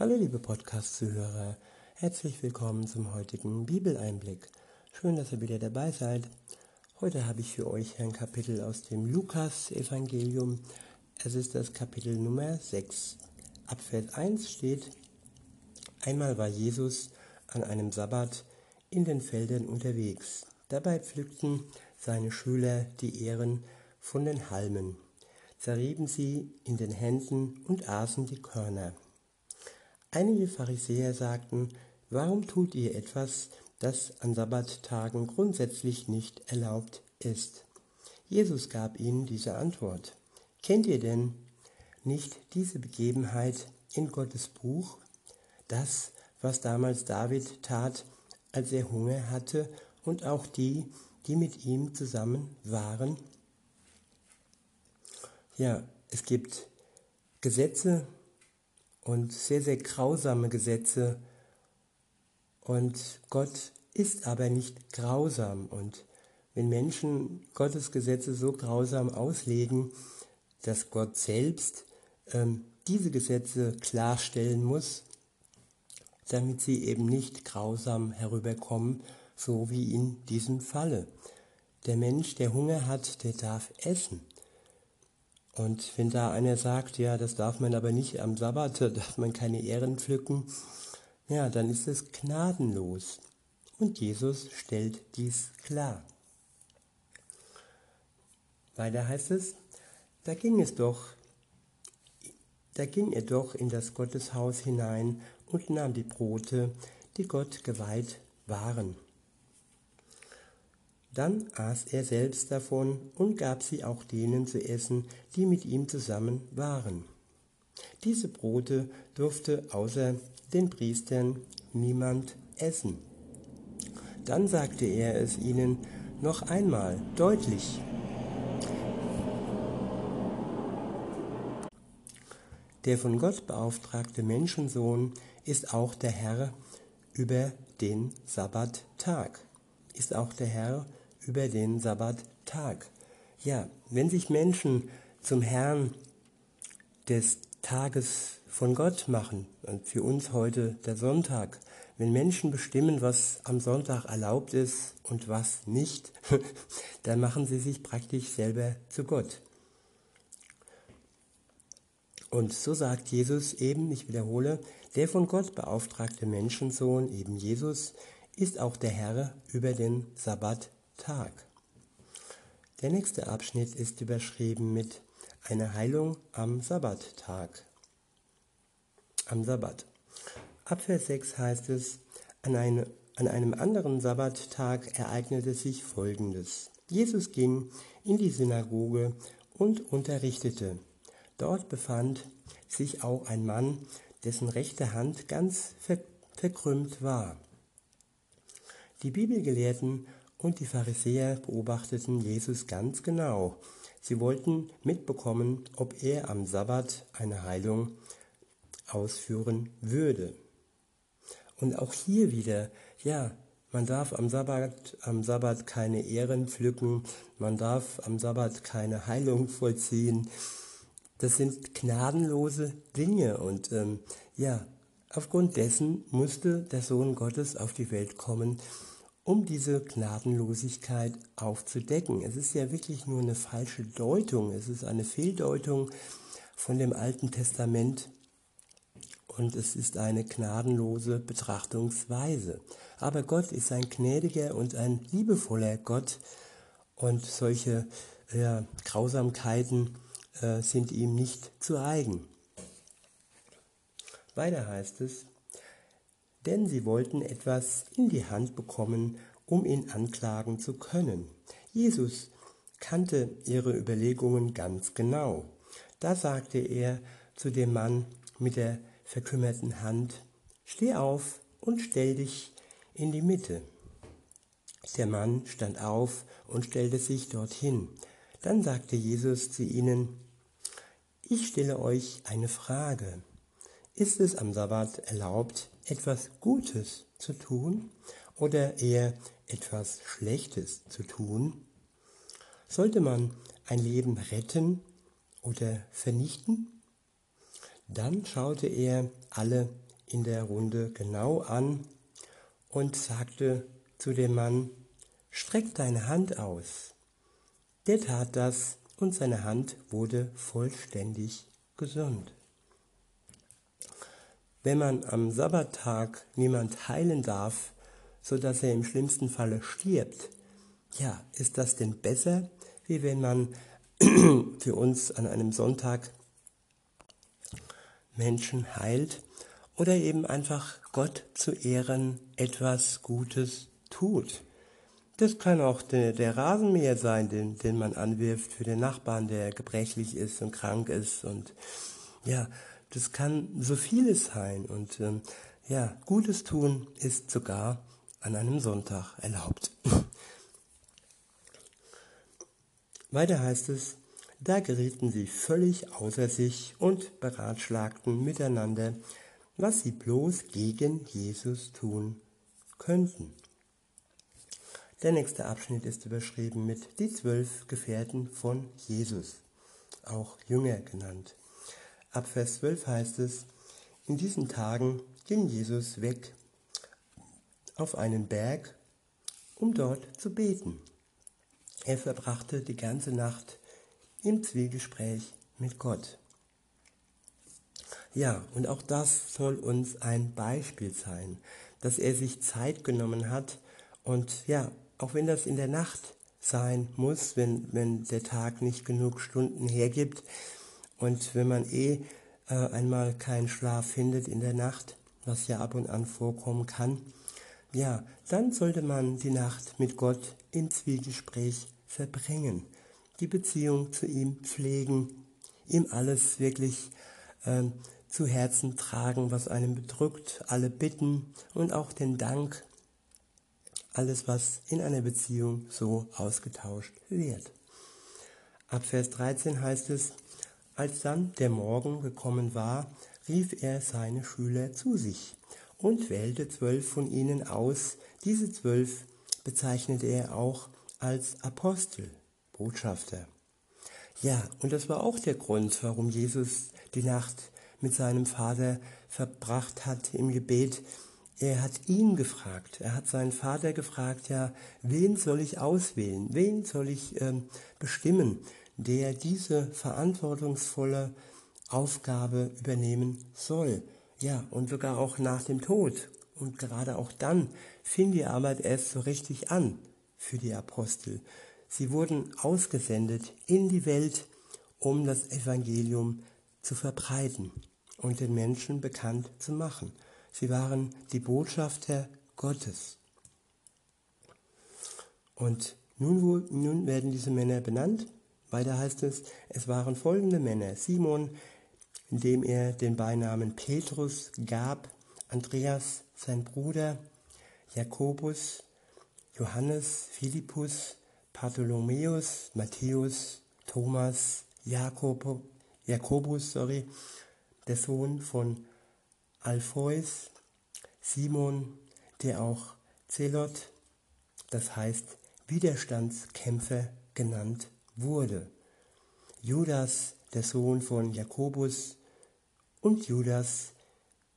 Hallo liebe Podcast-Zuhörer, herzlich willkommen zum heutigen Bibeleinblick. Schön, dass ihr wieder dabei seid. Heute habe ich für euch ein Kapitel aus dem Lukas-Evangelium. Es ist das Kapitel Nummer 6. Ab Vers 1 steht, einmal war Jesus an einem Sabbat in den Feldern unterwegs. Dabei pflückten seine Schüler die Ähren von den Halmen, zerrieben sie in den Händen und aßen die Körner. Einige Pharisäer sagten, warum tut ihr etwas, das an Sabbattagen grundsätzlich nicht erlaubt ist? Jesus gab ihnen diese Antwort. Kennt ihr denn nicht diese Begebenheit in Gottes Buch? Das, was damals David tat, als er Hunger hatte, und auch die, die mit ihm zusammen waren? Ja, es gibt Gesetze, und sehr, sehr grausame Gesetze. Und Gott ist aber nicht grausam. Und wenn Menschen Gottes Gesetze so grausam auslegen, dass Gott selbst ähm, diese Gesetze klarstellen muss, damit sie eben nicht grausam herüberkommen, so wie in diesem Falle. Der Mensch, der Hunger hat, der darf essen. Und wenn da einer sagt, ja, das darf man aber nicht am Sabbat, da darf man keine Ehren pflücken, ja, dann ist es gnadenlos. Und Jesus stellt dies klar. Weiter heißt es, da ging es doch, da ging er doch in das Gotteshaus hinein und nahm die Brote, die Gott geweiht waren dann aß er selbst davon und gab sie auch denen zu essen, die mit ihm zusammen waren. Diese Brote durfte außer den Priestern niemand essen. Dann sagte er es ihnen noch einmal deutlich. Der von Gott beauftragte Menschensohn ist auch der Herr über den Sabbattag, ist auch der Herr über den Sabbattag. Ja, wenn sich Menschen zum Herrn des Tages von Gott machen, und für uns heute der Sonntag, wenn Menschen bestimmen, was am Sonntag erlaubt ist und was nicht, dann machen sie sich praktisch selber zu Gott. Und so sagt Jesus eben, ich wiederhole, der von Gott beauftragte Menschensohn, eben Jesus, ist auch der Herr über den Sabbat Tag. Der nächste Abschnitt ist überschrieben mit eine Heilung am Sabbattag. Am Sabbat. Ab Vers 6 heißt es, an, eine, an einem anderen Sabbattag ereignete sich Folgendes. Jesus ging in die Synagoge und unterrichtete. Dort befand sich auch ein Mann, dessen rechte Hand ganz verkrümmt war. Die Bibelgelehrten und die Pharisäer beobachteten Jesus ganz genau. Sie wollten mitbekommen, ob er am Sabbat eine Heilung ausführen würde. Und auch hier wieder, ja, man darf am Sabbat, am Sabbat keine Ehren pflücken, man darf am Sabbat keine Heilung vollziehen. Das sind gnadenlose Dinge und ähm, ja, aufgrund dessen musste der Sohn Gottes auf die Welt kommen, um diese Gnadenlosigkeit aufzudecken. Es ist ja wirklich nur eine falsche Deutung, es ist eine Fehldeutung von dem Alten Testament und es ist eine gnadenlose Betrachtungsweise. Aber Gott ist ein gnädiger und ein liebevoller Gott und solche ja, Grausamkeiten äh, sind ihm nicht zu eigen. Weiter heißt es, denn sie wollten etwas in die Hand bekommen, um ihn anklagen zu können. Jesus kannte ihre Überlegungen ganz genau. Da sagte er zu dem Mann mit der verkümmerten Hand, Steh auf und stell dich in die Mitte. Der Mann stand auf und stellte sich dorthin. Dann sagte Jesus zu ihnen, Ich stelle euch eine Frage. Ist es am Sabbat erlaubt, etwas Gutes zu tun oder eher etwas Schlechtes zu tun? Sollte man ein Leben retten oder vernichten? Dann schaute er alle in der Runde genau an und sagte zu dem Mann, streck deine Hand aus. Der tat das und seine Hand wurde vollständig gesund. Wenn man am Sabbattag niemand heilen darf, so dass er im schlimmsten Falle stirbt, ja, ist das denn besser, wie wenn man für uns an einem Sonntag Menschen heilt oder eben einfach Gott zu Ehren etwas Gutes tut? Das kann auch der, der Rasenmäher sein, den, den man anwirft für den Nachbarn, der gebrechlich ist und krank ist. Und ja, das kann so vieles sein. Und ähm, ja, Gutes tun ist sogar an einem Sonntag erlaubt. Weiter heißt es, da gerieten sie völlig außer sich und beratschlagten miteinander, was sie bloß gegen Jesus tun könnten. Der nächste Abschnitt ist überschrieben mit die zwölf Gefährten von Jesus, auch Jünger genannt. Ab Vers 12 heißt es, in diesen Tagen ging Jesus weg auf einen Berg, um dort zu beten. Er verbrachte die ganze Nacht im Zwiegespräch mit Gott. Ja, und auch das soll uns ein Beispiel sein, dass er sich Zeit genommen hat und ja, auch wenn das in der Nacht sein muss, wenn, wenn der Tag nicht genug Stunden hergibt und wenn man eh äh, einmal keinen Schlaf findet in der Nacht, was ja ab und an vorkommen kann, ja, dann sollte man die Nacht mit Gott im Zwiegespräch verbringen, die Beziehung zu ihm pflegen, ihm alles wirklich äh, zu Herzen tragen, was einem bedrückt, alle Bitten und auch den Dank alles, was in einer Beziehung so ausgetauscht wird. Ab Vers 13 heißt es, als dann der Morgen gekommen war, rief er seine Schüler zu sich und wählte zwölf von ihnen aus. Diese zwölf bezeichnete er auch als Apostel, Botschafter. Ja, und das war auch der Grund, warum Jesus die Nacht mit seinem Vater verbracht hat im Gebet, er hat ihn gefragt, er hat seinen Vater gefragt, ja, wen soll ich auswählen, wen soll ich ähm, bestimmen, der diese verantwortungsvolle Aufgabe übernehmen soll. Ja, und sogar auch nach dem Tod. Und gerade auch dann fing die Arbeit erst so richtig an für die Apostel. Sie wurden ausgesendet in die Welt, um das Evangelium zu verbreiten und den Menschen bekannt zu machen. Sie waren die Botschafter Gottes. Und nun, nun werden diese Männer benannt. Weiter heißt es, es waren folgende Männer. Simon, dem er den Beinamen Petrus gab, Andreas, sein Bruder, Jakobus, Johannes, Philippus, Bartholomäus, Matthäus, Thomas, Jakob, Jakobus, sorry, der Sohn von Alpheus, Simon, der auch Zelot, das heißt Widerstandskämpfer genannt wurde, Judas, der Sohn von Jakobus, und Judas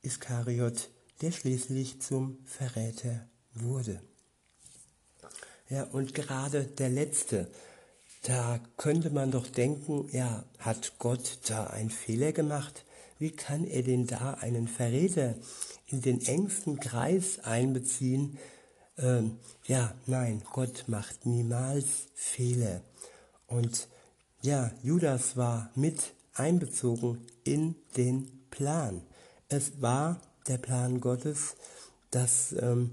Iskariot, der schließlich zum Verräter wurde. Ja, und gerade der letzte, da könnte man doch denken, ja, hat Gott da einen Fehler gemacht? Wie kann er denn da einen Verräter in den engsten Kreis einbeziehen? Ähm, ja, nein, Gott macht niemals Fehler. Und ja, Judas war mit einbezogen in den Plan. Es war der Plan Gottes, dass ähm,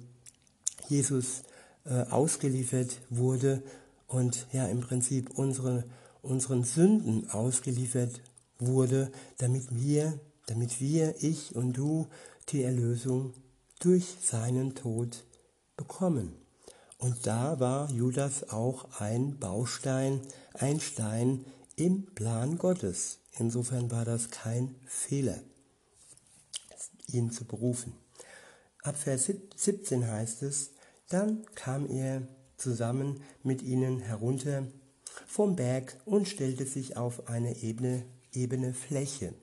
Jesus äh, ausgeliefert wurde und ja im Prinzip unsere, unseren Sünden ausgeliefert wurde, damit wir, damit wir, ich und du, die Erlösung durch seinen Tod bekommen. Und da war Judas auch ein Baustein, ein Stein im Plan Gottes. Insofern war das kein Fehler, ihn zu berufen. Ab Vers 17 heißt es, dann kam er zusammen mit ihnen herunter vom Berg und stellte sich auf eine Ebene ebene Fläche.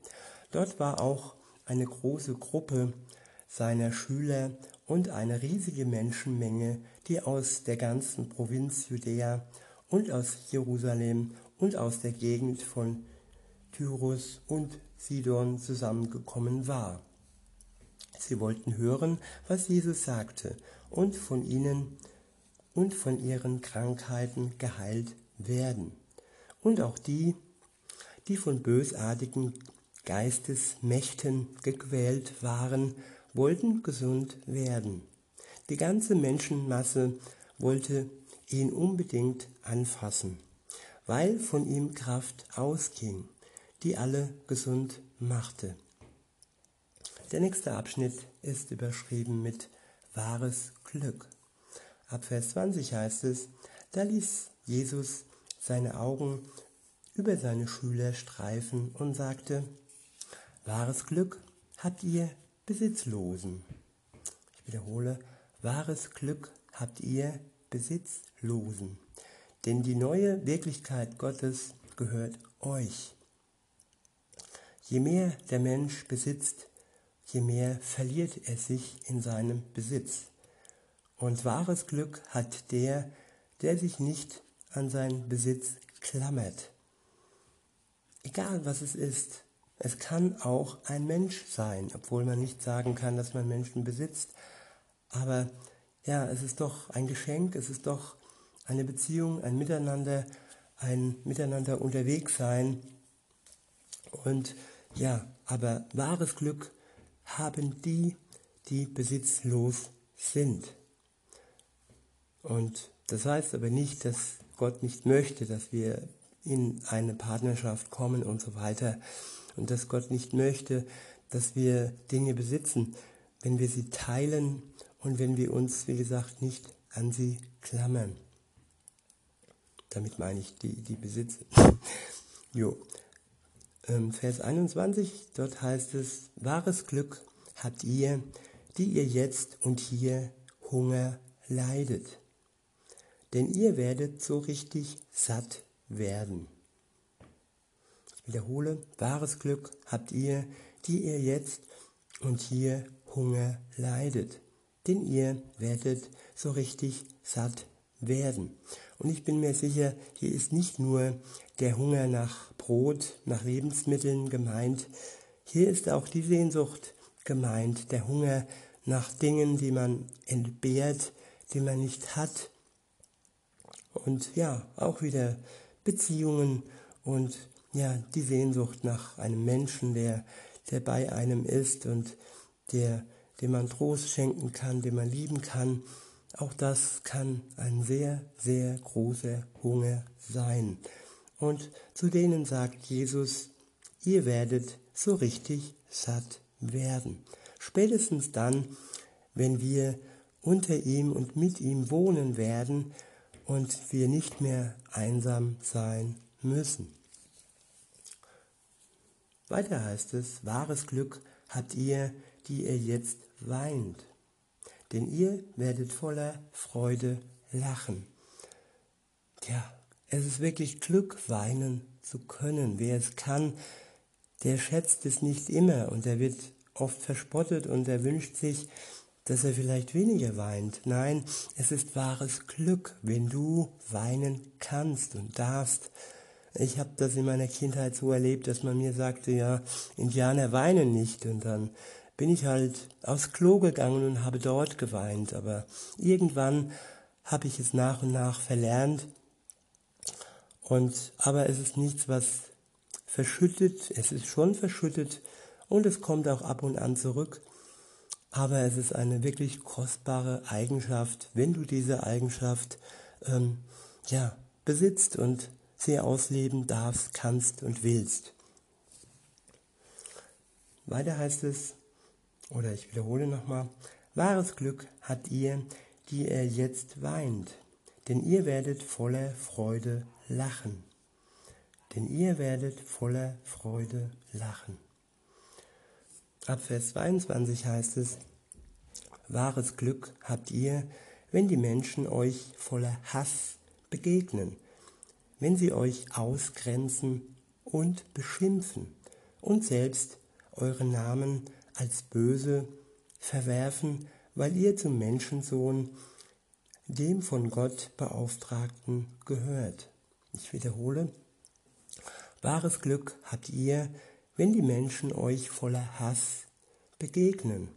Dort war auch eine große Gruppe seiner Schüler und eine riesige Menschenmenge, die aus der ganzen Provinz Judäa und aus Jerusalem und aus der Gegend von Tyrus und Sidon zusammengekommen war. Sie wollten hören, was Jesus sagte und von ihnen und von ihren Krankheiten geheilt werden. Und auch die, die von bösartigen Geistesmächten gequält waren, wollten gesund werden. Die ganze Menschenmasse wollte ihn unbedingt anfassen, weil von ihm Kraft ausging, die alle gesund machte. Der nächste Abschnitt ist überschrieben mit wahres Glück. Ab Vers 20 heißt es, da ließ Jesus seine Augen über seine Schüler streifen und sagte, wahres Glück habt ihr Besitzlosen. Ich wiederhole, wahres Glück habt ihr Besitzlosen. Denn die neue Wirklichkeit Gottes gehört euch. Je mehr der Mensch besitzt, je mehr verliert er sich in seinem Besitz. Und wahres Glück hat der, der sich nicht an seinen Besitz klammert. Egal was es ist, es kann auch ein Mensch sein, obwohl man nicht sagen kann, dass man Menschen besitzt. Aber ja, es ist doch ein Geschenk, es ist doch eine Beziehung, ein Miteinander, ein Miteinander unterwegs sein. Und ja, aber wahres Glück haben die, die besitzlos sind. Und das heißt aber nicht, dass Gott nicht möchte, dass wir in eine Partnerschaft kommen und so weiter. Und dass Gott nicht möchte, dass wir Dinge besitzen, wenn wir sie teilen und wenn wir uns, wie gesagt, nicht an sie klammern. Damit meine ich die, die Besitze. jo. Ähm, Vers 21, dort heißt es, wahres Glück habt ihr, die ihr jetzt und hier Hunger leidet. Denn ihr werdet so richtig satt werden. Wiederhole, wahres Glück habt ihr, die ihr jetzt und hier Hunger leidet. Denn ihr werdet so richtig satt werden. Und ich bin mir sicher, hier ist nicht nur der Hunger nach Brot, nach Lebensmitteln gemeint, hier ist auch die Sehnsucht gemeint, der Hunger nach Dingen, die man entbehrt, die man nicht hat. Und ja, auch wieder Beziehungen und ja, die Sehnsucht nach einem Menschen, der, der bei einem ist und der, dem man Trost schenken kann, den man lieben kann. Auch das kann ein sehr, sehr großer Hunger sein. Und zu denen sagt Jesus, ihr werdet so richtig satt werden. Spätestens dann, wenn wir unter ihm und mit ihm wohnen werden und wir nicht mehr einsam sein müssen. Weiter heißt es, wahres Glück habt ihr, die ihr jetzt weint, denn ihr werdet voller Freude lachen. Tja, es ist wirklich Glück, weinen zu können. Wer es kann, der schätzt es nicht immer und er wird oft verspottet und er wünscht sich, dass er vielleicht weniger weint. Nein, es ist wahres Glück, wenn du weinen kannst und darfst. Ich habe das in meiner Kindheit so erlebt, dass man mir sagte, ja, Indianer weinen nicht. Und dann bin ich halt aufs Klo gegangen und habe dort geweint. Aber irgendwann habe ich es nach und nach verlernt. Und aber es ist nichts, was verschüttet, es ist schon verschüttet und es kommt auch ab und an zurück. Aber es ist eine wirklich kostbare Eigenschaft, wenn du diese Eigenschaft ähm, ja, besitzt und sie ausleben darfst, kannst und willst. Weiter heißt es, oder ich wiederhole nochmal, wahres Glück hat ihr, die er jetzt weint, denn ihr werdet voller Freude lachen denn ihr werdet voller Freude lachen. Ab Vers 22 heißt es, wahres Glück habt ihr, wenn die Menschen euch voller Hass begegnen, wenn sie euch ausgrenzen und beschimpfen und selbst euren Namen als böse verwerfen, weil ihr zum Menschensohn, dem von Gott Beauftragten, gehört. Ich wiederhole, wahres Glück habt ihr, wenn die Menschen euch voller Hass begegnen,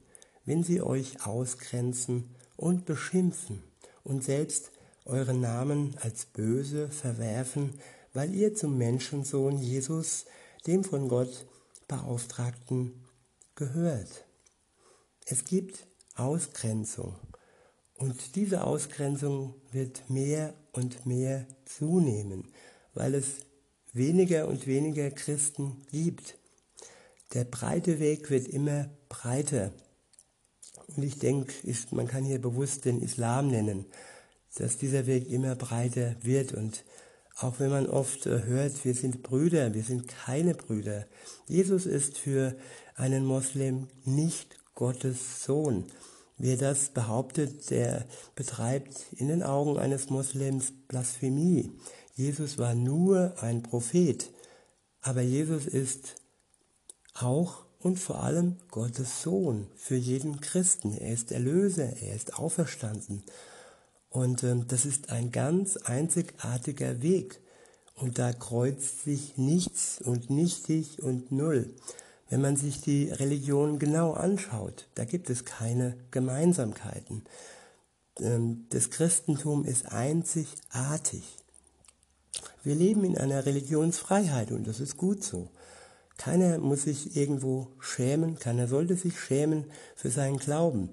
wenn sie euch ausgrenzen und beschimpfen und selbst euren Namen als böse verwerfen, weil ihr zum Menschensohn Jesus, dem von Gott Beauftragten, gehört. Es gibt Ausgrenzung und diese Ausgrenzung wird mehr und mehr zunehmen, weil es weniger und weniger Christen gibt. Der breite Weg wird immer breiter. Und ich denke, man kann hier bewusst den Islam nennen, dass dieser Weg immer breiter wird. Und auch wenn man oft äh, hört, wir sind Brüder, wir sind keine Brüder. Jesus ist für einen Moslem nicht Gottes Sohn. Wer das behauptet, der betreibt in den Augen eines Moslems Blasphemie. Jesus war nur ein Prophet, aber Jesus ist auch und vor allem Gottes Sohn für jeden Christen. Er ist Erlöser, er ist auferstanden. Und ähm, das ist ein ganz einzigartiger Weg. Und da kreuzt sich nichts und nichtig und null. Wenn man sich die Religion genau anschaut, da gibt es keine Gemeinsamkeiten. Ähm, das Christentum ist einzigartig. Wir leben in einer Religionsfreiheit und das ist gut so. Keiner muss sich irgendwo schämen, keiner sollte sich schämen für seinen Glauben.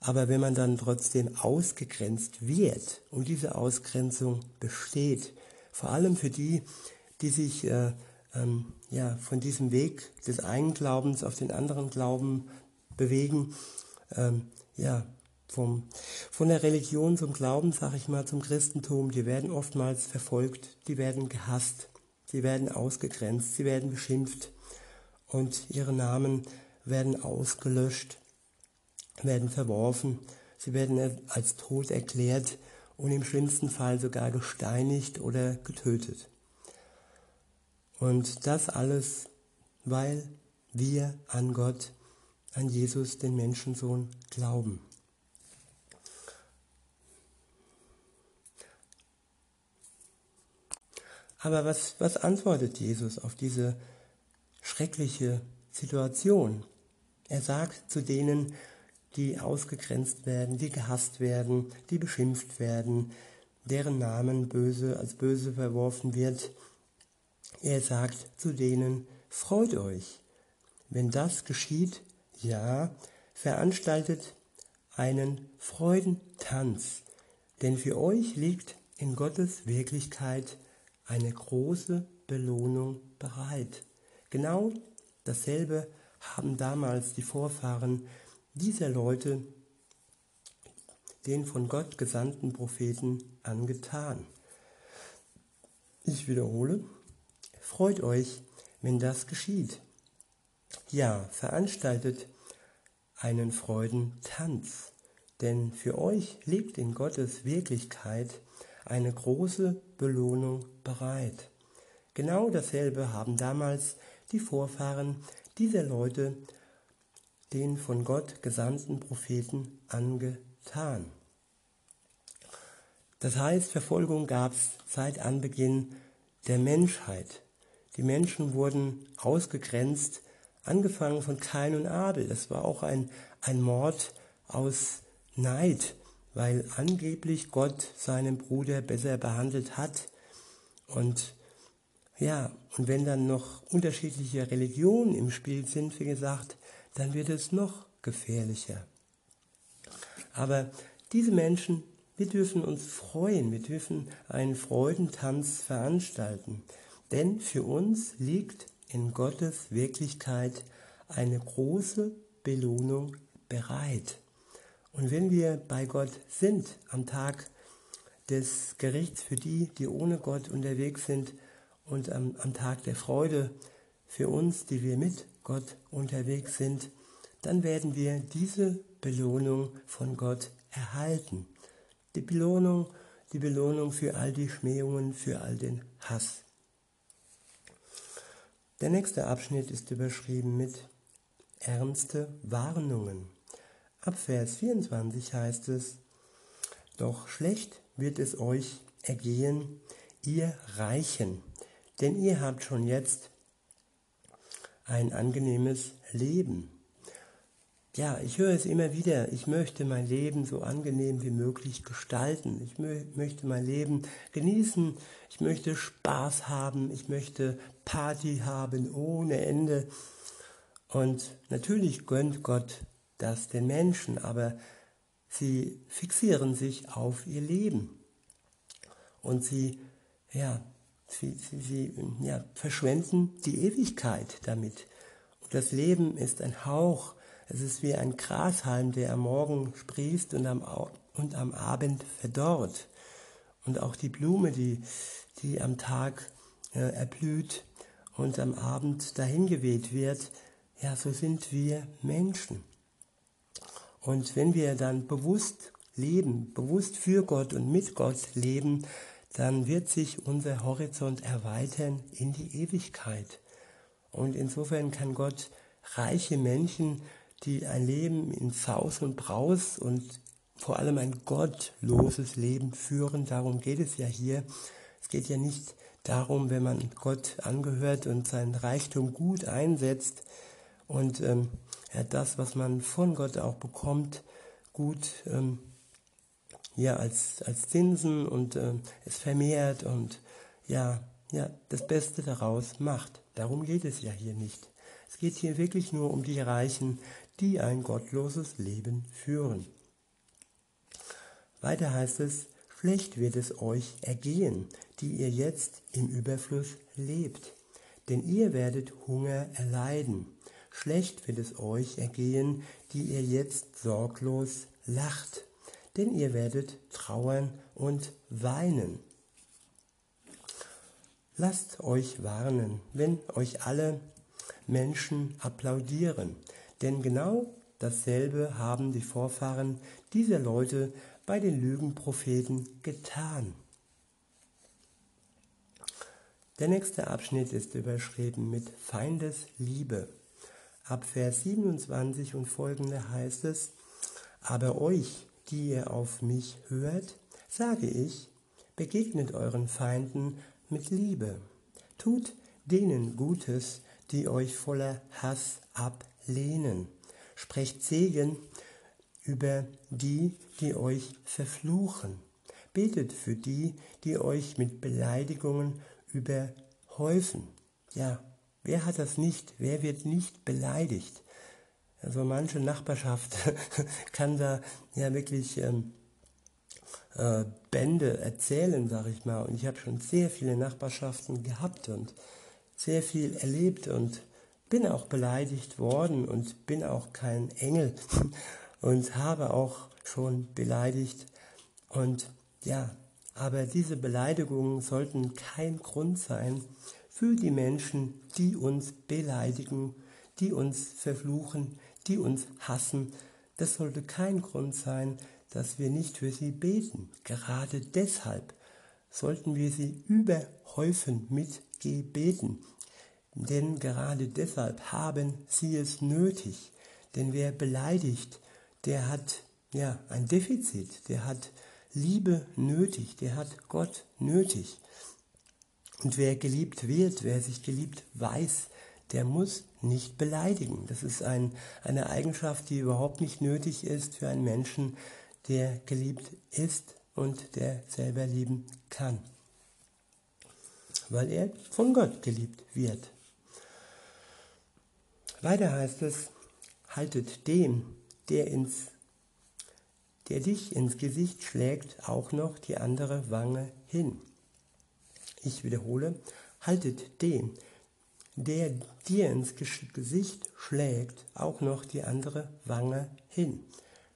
Aber wenn man dann trotzdem ausgegrenzt wird und diese Ausgrenzung besteht, vor allem für die, die sich äh, ähm, ja, von diesem Weg des einen Glaubens auf den anderen Glauben bewegen, ähm, ja, vom, von der Religion zum Glauben, sage ich mal, zum Christentum, die werden oftmals verfolgt, die werden gehasst, sie werden ausgegrenzt, sie werden beschimpft und ihre Namen werden ausgelöscht, werden verworfen, sie werden als tot erklärt und im schlimmsten Fall sogar gesteinigt oder getötet. Und das alles, weil wir an Gott, an Jesus, den Menschensohn, glauben. Aber was, was antwortet Jesus auf diese schreckliche Situation? Er sagt zu denen, die ausgegrenzt werden, die gehasst werden, die beschimpft werden, deren Namen böse als böse verworfen wird. Er sagt zu denen, freut euch. Wenn das geschieht, ja, veranstaltet einen Freudentanz, denn für euch liegt in Gottes Wirklichkeit eine große Belohnung bereit. Genau dasselbe haben damals die Vorfahren dieser Leute den von Gott gesandten Propheten angetan. Ich wiederhole, freut euch, wenn das geschieht. Ja, veranstaltet einen Freudentanz, denn für euch liegt in Gottes Wirklichkeit eine große Belohnung bereit. Genau dasselbe haben damals die Vorfahren dieser Leute den von Gott gesandten Propheten angetan. Das heißt, Verfolgung gab es seit Anbeginn der Menschheit. Die Menschen wurden ausgegrenzt, angefangen von Kain und Abel. Das war auch ein, ein Mord aus Neid weil angeblich Gott seinen Bruder besser behandelt hat. Und ja, und wenn dann noch unterschiedliche Religionen im Spiel sind, wie gesagt, dann wird es noch gefährlicher. Aber diese Menschen, wir dürfen uns freuen, wir dürfen einen Freudentanz veranstalten, denn für uns liegt in Gottes Wirklichkeit eine große Belohnung bereit. Und wenn wir bei Gott sind am Tag des Gerichts für die, die ohne Gott unterwegs sind und am, am Tag der Freude für uns, die wir mit Gott unterwegs sind, dann werden wir diese Belohnung von Gott erhalten. Die Belohnung, die Belohnung für all die Schmähungen, für all den Hass. Der nächste Abschnitt ist überschrieben mit ernste Warnungen. Ab Vers 24 heißt es, doch schlecht wird es euch ergehen, ihr Reichen, denn ihr habt schon jetzt ein angenehmes Leben. Ja, ich höre es immer wieder, ich möchte mein Leben so angenehm wie möglich gestalten. Ich mö möchte mein Leben genießen, ich möchte Spaß haben, ich möchte Party haben ohne Ende. Und natürlich gönnt Gott das den Menschen, aber sie fixieren sich auf ihr Leben. Und sie, ja, sie, sie, sie ja, verschwenden die Ewigkeit damit. Und das Leben ist ein Hauch, es ist wie ein Grashalm, der am Morgen sprießt und am, und am Abend verdorrt. Und auch die Blume, die, die am Tag äh, erblüht und am Abend dahingeweht wird, ja, so sind wir Menschen. Und wenn wir dann bewusst leben, bewusst für Gott und mit Gott leben, dann wird sich unser Horizont erweitern in die Ewigkeit. Und insofern kann Gott reiche Menschen die ein Leben in Saus und Braus und vor allem ein gottloses Leben führen. Darum geht es ja hier. Es geht ja nicht darum, wenn man Gott angehört und sein Reichtum gut einsetzt und ähm, ja, das, was man von Gott auch bekommt, gut ähm, ja, als, als Zinsen und ähm, es vermehrt und ja, ja, das Beste daraus macht. Darum geht es ja hier nicht. Es geht hier wirklich nur um die Reichen, die ein gottloses Leben führen. Weiter heißt es, schlecht wird es euch ergehen, die ihr jetzt im Überfluss lebt, denn ihr werdet Hunger erleiden. Schlecht wird es euch ergehen, die ihr jetzt sorglos lacht, denn ihr werdet trauern und weinen. Lasst euch warnen, wenn euch alle Menschen applaudieren, denn genau dasselbe haben die Vorfahren dieser Leute bei den Lügenpropheten getan. Der nächste Abschnitt ist überschrieben mit Feindesliebe. Ab Vers 27 und folgende heißt es, aber euch, die ihr auf mich hört, sage ich, begegnet euren Feinden mit Liebe. Tut denen Gutes, die euch voller Hass ablehnen lehnen. Sprecht Segen über die, die euch verfluchen. Betet für die, die euch mit Beleidigungen überhäufen. Ja, wer hat das nicht? Wer wird nicht beleidigt? Also manche Nachbarschaft kann da ja wirklich ähm, äh, Bände erzählen, sag ich mal. Und ich habe schon sehr viele Nachbarschaften gehabt und sehr viel erlebt und bin auch beleidigt worden und bin auch kein Engel und habe auch schon beleidigt. Und ja, aber diese Beleidigungen sollten kein Grund sein für die Menschen, die uns beleidigen, die uns verfluchen, die uns hassen. Das sollte kein Grund sein, dass wir nicht für sie beten. Gerade deshalb sollten wir sie überhäufen mit Gebeten. Denn gerade deshalb haben sie es nötig. Denn wer beleidigt, der hat ja ein Defizit, der hat Liebe nötig, der hat Gott nötig. Und wer geliebt wird, wer sich geliebt weiß, der muss nicht beleidigen. Das ist ein, eine Eigenschaft, die überhaupt nicht nötig ist für einen Menschen, der geliebt ist und der selber lieben kann. Weil er von Gott geliebt wird. Weiter heißt es, haltet dem, der, ins, der dich ins Gesicht schlägt, auch noch die andere Wange hin. Ich wiederhole, haltet dem, der dir ins Gesicht schlägt, auch noch die andere Wange hin.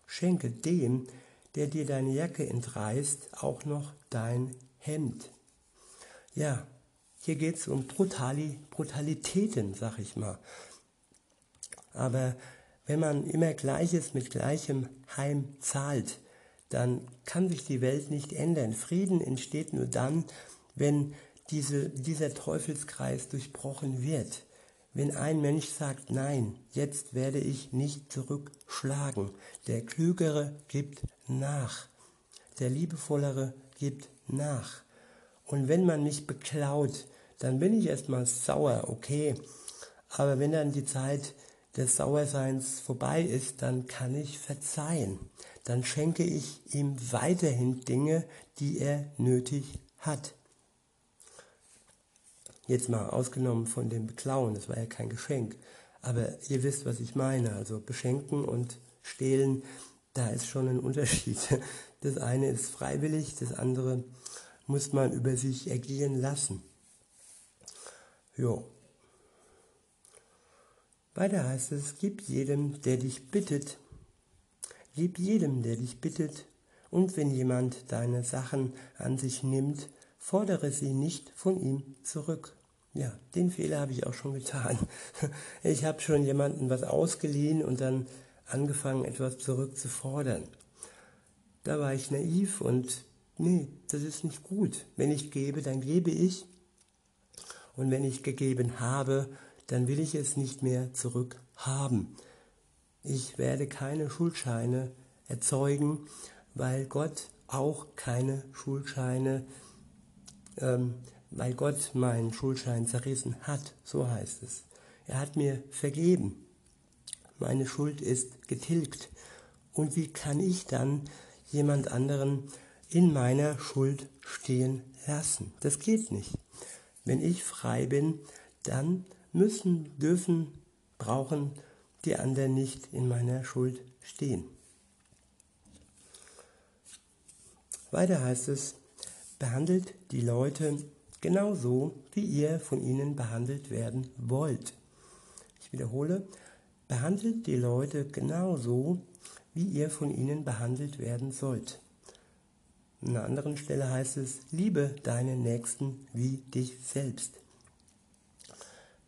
Schenke dem, der dir deine Jacke entreißt, auch noch dein Hemd. Ja, hier geht es um Brutali Brutalitäten, sag ich mal. Aber wenn man immer Gleiches mit Gleichem Heim zahlt, dann kann sich die Welt nicht ändern. Frieden entsteht nur dann, wenn diese, dieser Teufelskreis durchbrochen wird. Wenn ein Mensch sagt, nein, jetzt werde ich nicht zurückschlagen, der Klügere gibt nach, der Liebevollere gibt nach. Und wenn man mich beklaut, dann bin ich erstmal sauer, okay. Aber wenn dann die Zeit des Sauerseins vorbei ist, dann kann ich verzeihen. Dann schenke ich ihm weiterhin Dinge, die er nötig hat. Jetzt mal ausgenommen von dem Beklauen, das war ja kein Geschenk. Aber ihr wisst, was ich meine. Also beschenken und stehlen, da ist schon ein Unterschied. Das eine ist freiwillig, das andere muss man über sich ergehen lassen. Jo. Weiter heißt es, gib jedem, der dich bittet. Gib jedem, der dich bittet. Und wenn jemand deine Sachen an sich nimmt, fordere sie nicht von ihm zurück. Ja, den Fehler habe ich auch schon getan. Ich habe schon jemanden was ausgeliehen und dann angefangen, etwas zurückzufordern. Da war ich naiv und nee, das ist nicht gut. Wenn ich gebe, dann gebe ich. Und wenn ich gegeben habe, dann will ich es nicht mehr zurückhaben. Ich werde keine Schuldscheine erzeugen, weil Gott auch keine Schuldscheine, ähm, weil Gott meinen Schuldschein zerrissen hat, so heißt es. Er hat mir vergeben. Meine Schuld ist getilgt. Und wie kann ich dann jemand anderen in meiner Schuld stehen lassen? Das geht nicht. Wenn ich frei bin, dann müssen, dürfen, brauchen die anderen nicht in meiner Schuld stehen. Weiter heißt es, behandelt die Leute genauso, wie ihr von ihnen behandelt werden wollt. Ich wiederhole, behandelt die Leute genauso, wie ihr von ihnen behandelt werden sollt. An einer anderen Stelle heißt es, liebe deinen Nächsten wie dich selbst.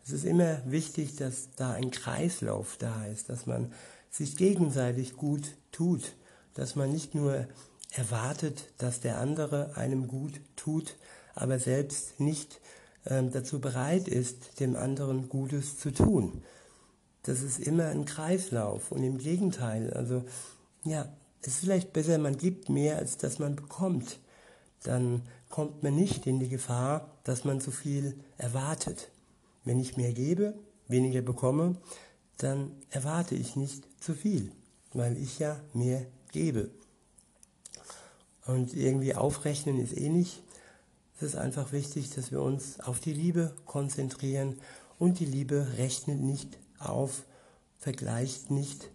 Es ist immer wichtig, dass da ein Kreislauf da ist, dass man sich gegenseitig gut tut, dass man nicht nur erwartet, dass der andere einem gut tut, aber selbst nicht äh, dazu bereit ist, dem anderen Gutes zu tun. Das ist immer ein Kreislauf und im Gegenteil, also ja, es ist vielleicht besser, man gibt mehr, als dass man bekommt. Dann kommt man nicht in die Gefahr, dass man zu viel erwartet. Wenn ich mehr gebe, weniger bekomme, dann erwarte ich nicht zu viel, weil ich ja mehr gebe. Und irgendwie aufrechnen ist eh nicht. Es ist einfach wichtig, dass wir uns auf die Liebe konzentrieren und die Liebe rechnet nicht auf, vergleicht nicht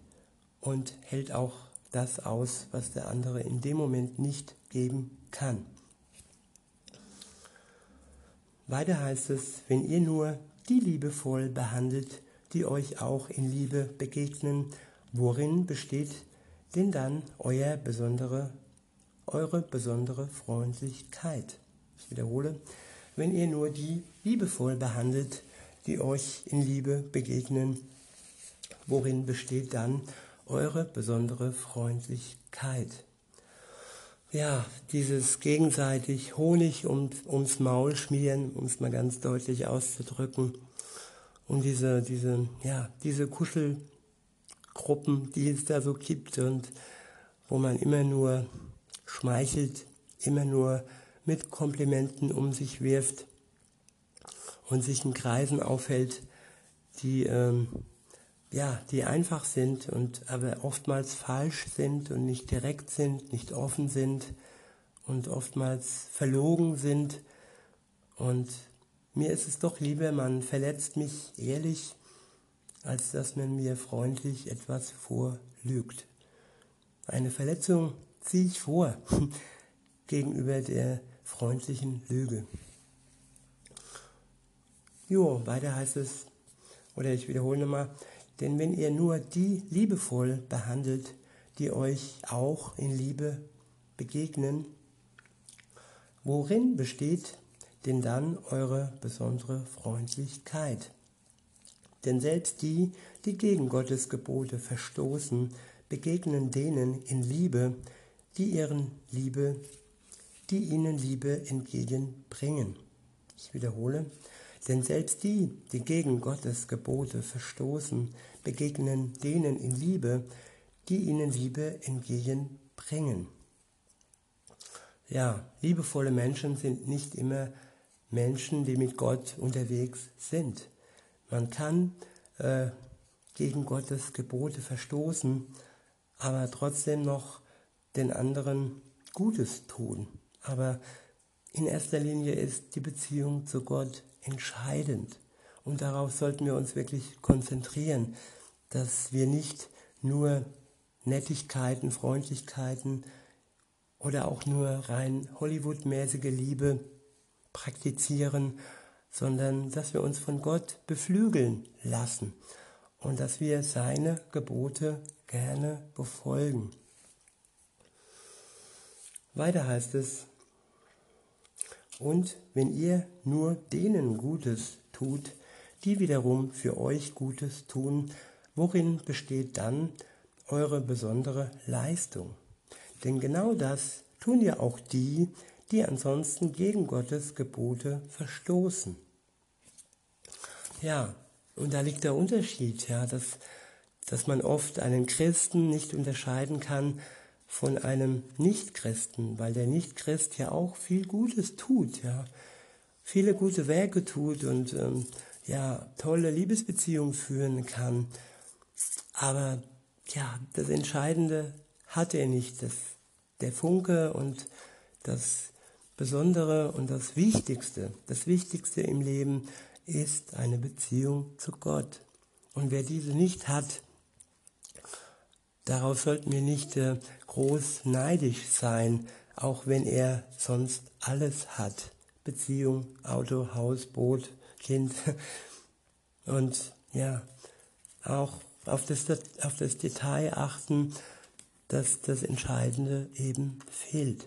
und hält auch das aus, was der andere in dem Moment nicht geben kann. Weiter heißt es, wenn ihr nur die liebevoll behandelt, die euch auch in Liebe begegnen. Worin besteht denn dann euer besondere, eure besondere Freundlichkeit? Ich wiederhole, wenn ihr nur die liebevoll behandelt, die euch in Liebe begegnen, worin besteht dann eure besondere Freundlichkeit? Ja, dieses gegenseitig Honig um, ums Maul schmieren, um es mal ganz deutlich auszudrücken. Und diese, diese, ja, diese Kuschelgruppen, die es da so gibt und wo man immer nur schmeichelt, immer nur mit Komplimenten um sich wirft und sich in Kreisen aufhält, die ähm, ja, die einfach sind und aber oftmals falsch sind und nicht direkt sind, nicht offen sind und oftmals verlogen sind. Und mir ist es doch lieber, man verletzt mich ehrlich, als dass man mir freundlich etwas vorlügt. Eine Verletzung ziehe ich vor gegenüber der freundlichen Lüge. Jo, weiter heißt es, oder ich wiederhole nochmal, denn wenn ihr nur die liebevoll behandelt, die euch auch in Liebe begegnen, worin besteht denn dann eure besondere Freundlichkeit? Denn selbst die, die gegen Gottes Gebote verstoßen, begegnen denen in Liebe, die ihren Liebe, die ihnen Liebe entgegenbringen. Ich wiederhole, Denn selbst die, die gegen Gottes Gebote verstoßen, begegnen denen in Liebe, die ihnen Liebe entgegenbringen. Ja, liebevolle Menschen sind nicht immer Menschen, die mit Gott unterwegs sind. Man kann äh, gegen Gottes Gebote verstoßen, aber trotzdem noch den anderen Gutes tun. Aber in erster Linie ist die Beziehung zu Gott entscheidend. Und darauf sollten wir uns wirklich konzentrieren, dass wir nicht nur Nettigkeiten, Freundlichkeiten oder auch nur rein Hollywood-mäßige Liebe praktizieren, sondern dass wir uns von Gott beflügeln lassen und dass wir seine Gebote gerne befolgen. Weiter heißt es, und wenn ihr nur denen Gutes tut, die wiederum für euch Gutes tun, worin besteht dann eure besondere Leistung? Denn genau das tun ja auch die, die ansonsten gegen Gottes Gebote verstoßen. Ja, und da liegt der Unterschied, ja, dass, dass man oft einen Christen nicht unterscheiden kann von einem Nichtchristen, weil der Nichtchrist ja auch viel Gutes tut, ja, viele gute Werke tut und ähm, ja, tolle Liebesbeziehungen führen kann. Aber ja, das Entscheidende hat er nicht, das, der Funke und das Besondere und das Wichtigste, das Wichtigste im Leben ist eine Beziehung zu Gott. Und wer diese nicht hat, darauf sollten wir nicht äh, groß neidisch sein, auch wenn er sonst alles hat. Beziehung, Auto, Haus, Boot, Kind. Und ja, auch auf das, auf das Detail achten, dass das Entscheidende eben fehlt.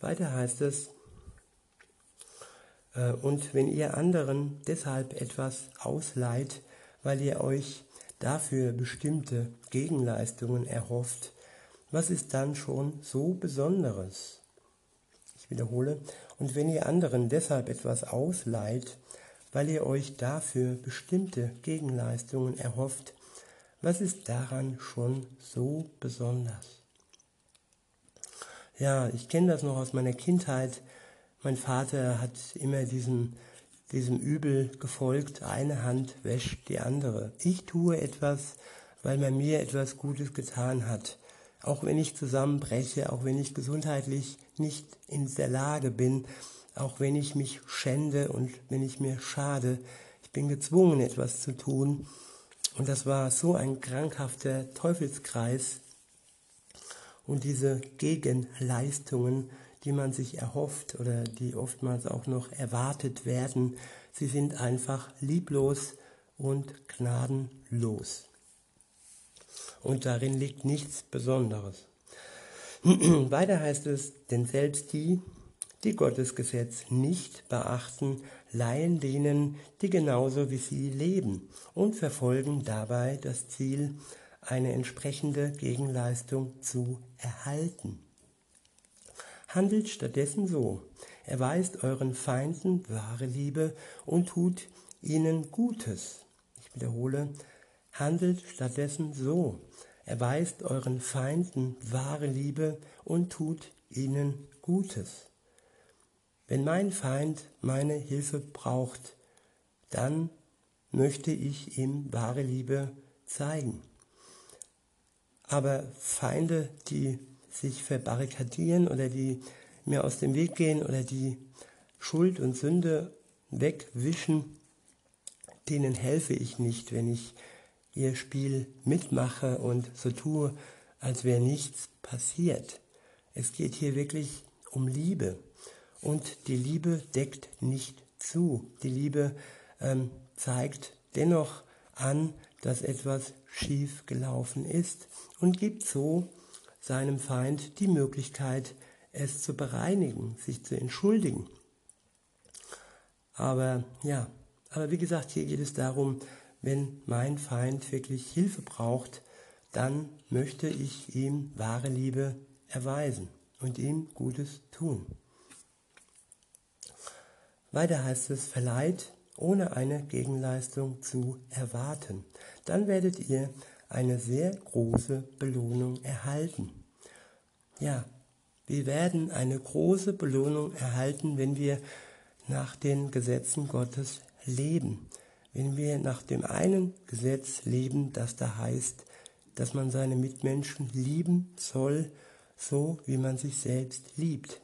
Weiter heißt es, äh, und wenn ihr anderen deshalb etwas ausleiht, weil ihr euch dafür bestimmte Gegenleistungen erhofft, was ist dann schon so Besonderes? Ich wiederhole, und wenn ihr anderen deshalb etwas ausleiht, weil ihr euch dafür bestimmte Gegenleistungen erhofft, was ist daran schon so besonders? Ja, ich kenne das noch aus meiner Kindheit. Mein Vater hat immer diesem, diesem Übel gefolgt, eine Hand wäscht die andere. Ich tue etwas, weil man mir etwas Gutes getan hat. Auch wenn ich zusammenbreche, auch wenn ich gesundheitlich nicht in der Lage bin, auch wenn ich mich schände und wenn ich mir schade, ich bin gezwungen, etwas zu tun. Und das war so ein krankhafter Teufelskreis. Und diese Gegenleistungen, die man sich erhofft oder die oftmals auch noch erwartet werden, sie sind einfach lieblos und gnadenlos. Und darin liegt nichts Besonderes. Weiter heißt es, denn selbst die, die Gottes Gesetz nicht beachten, leihen denen, die genauso wie sie leben und verfolgen dabei das Ziel, eine entsprechende Gegenleistung zu erhalten. Handelt stattdessen so, erweist euren Feinden wahre Liebe und tut ihnen Gutes. Ich wiederhole, handelt stattdessen so, erweist euren Feinden wahre Liebe und tut ihnen Gutes. Wenn mein Feind meine Hilfe braucht, dann möchte ich ihm wahre Liebe zeigen. Aber Feinde, die sich verbarrikadieren oder die mir aus dem Weg gehen oder die Schuld und Sünde wegwischen, denen helfe ich nicht, wenn ich ihr Spiel mitmache und so tue, als wäre nichts passiert. Es geht hier wirklich um Liebe. Und die Liebe deckt nicht zu. Die Liebe ähm, zeigt dennoch an, dass etwas schief gelaufen ist und gibt so seinem Feind die Möglichkeit, es zu bereinigen, sich zu entschuldigen. Aber ja, aber wie gesagt, hier geht es darum, wenn mein Feind wirklich Hilfe braucht, dann möchte ich ihm wahre Liebe erweisen und ihm Gutes tun. Weiter heißt es, verleiht, ohne eine Gegenleistung zu erwarten. Dann werdet ihr eine sehr große Belohnung erhalten. Ja, wir werden eine große Belohnung erhalten, wenn wir nach den Gesetzen Gottes leben. Wenn wir nach dem einen Gesetz leben, das da heißt, dass man seine Mitmenschen lieben soll, so wie man sich selbst liebt.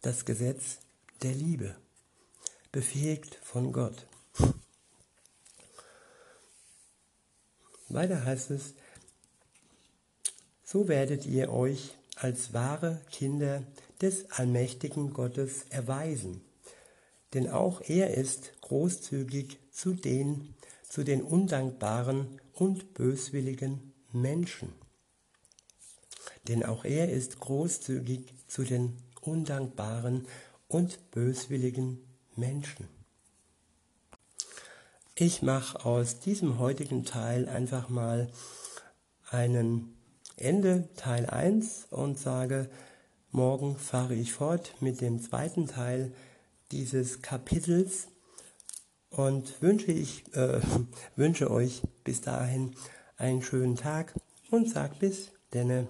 Das Gesetz der Liebe, befähigt von Gott. Weiter heißt es, so werdet ihr euch als wahre Kinder des allmächtigen Gottes erweisen. Denn auch er ist großzügig zu den, zu den undankbaren und böswilligen Menschen. Denn auch er ist großzügig zu den undankbaren und böswilligen Menschen. Ich mache aus diesem heutigen Teil einfach mal einen Ende Teil 1 und sage, morgen fahre ich fort mit dem zweiten Teil dieses Kapitels und wünsche, ich, äh, wünsche euch bis dahin einen schönen Tag und sag bis denne.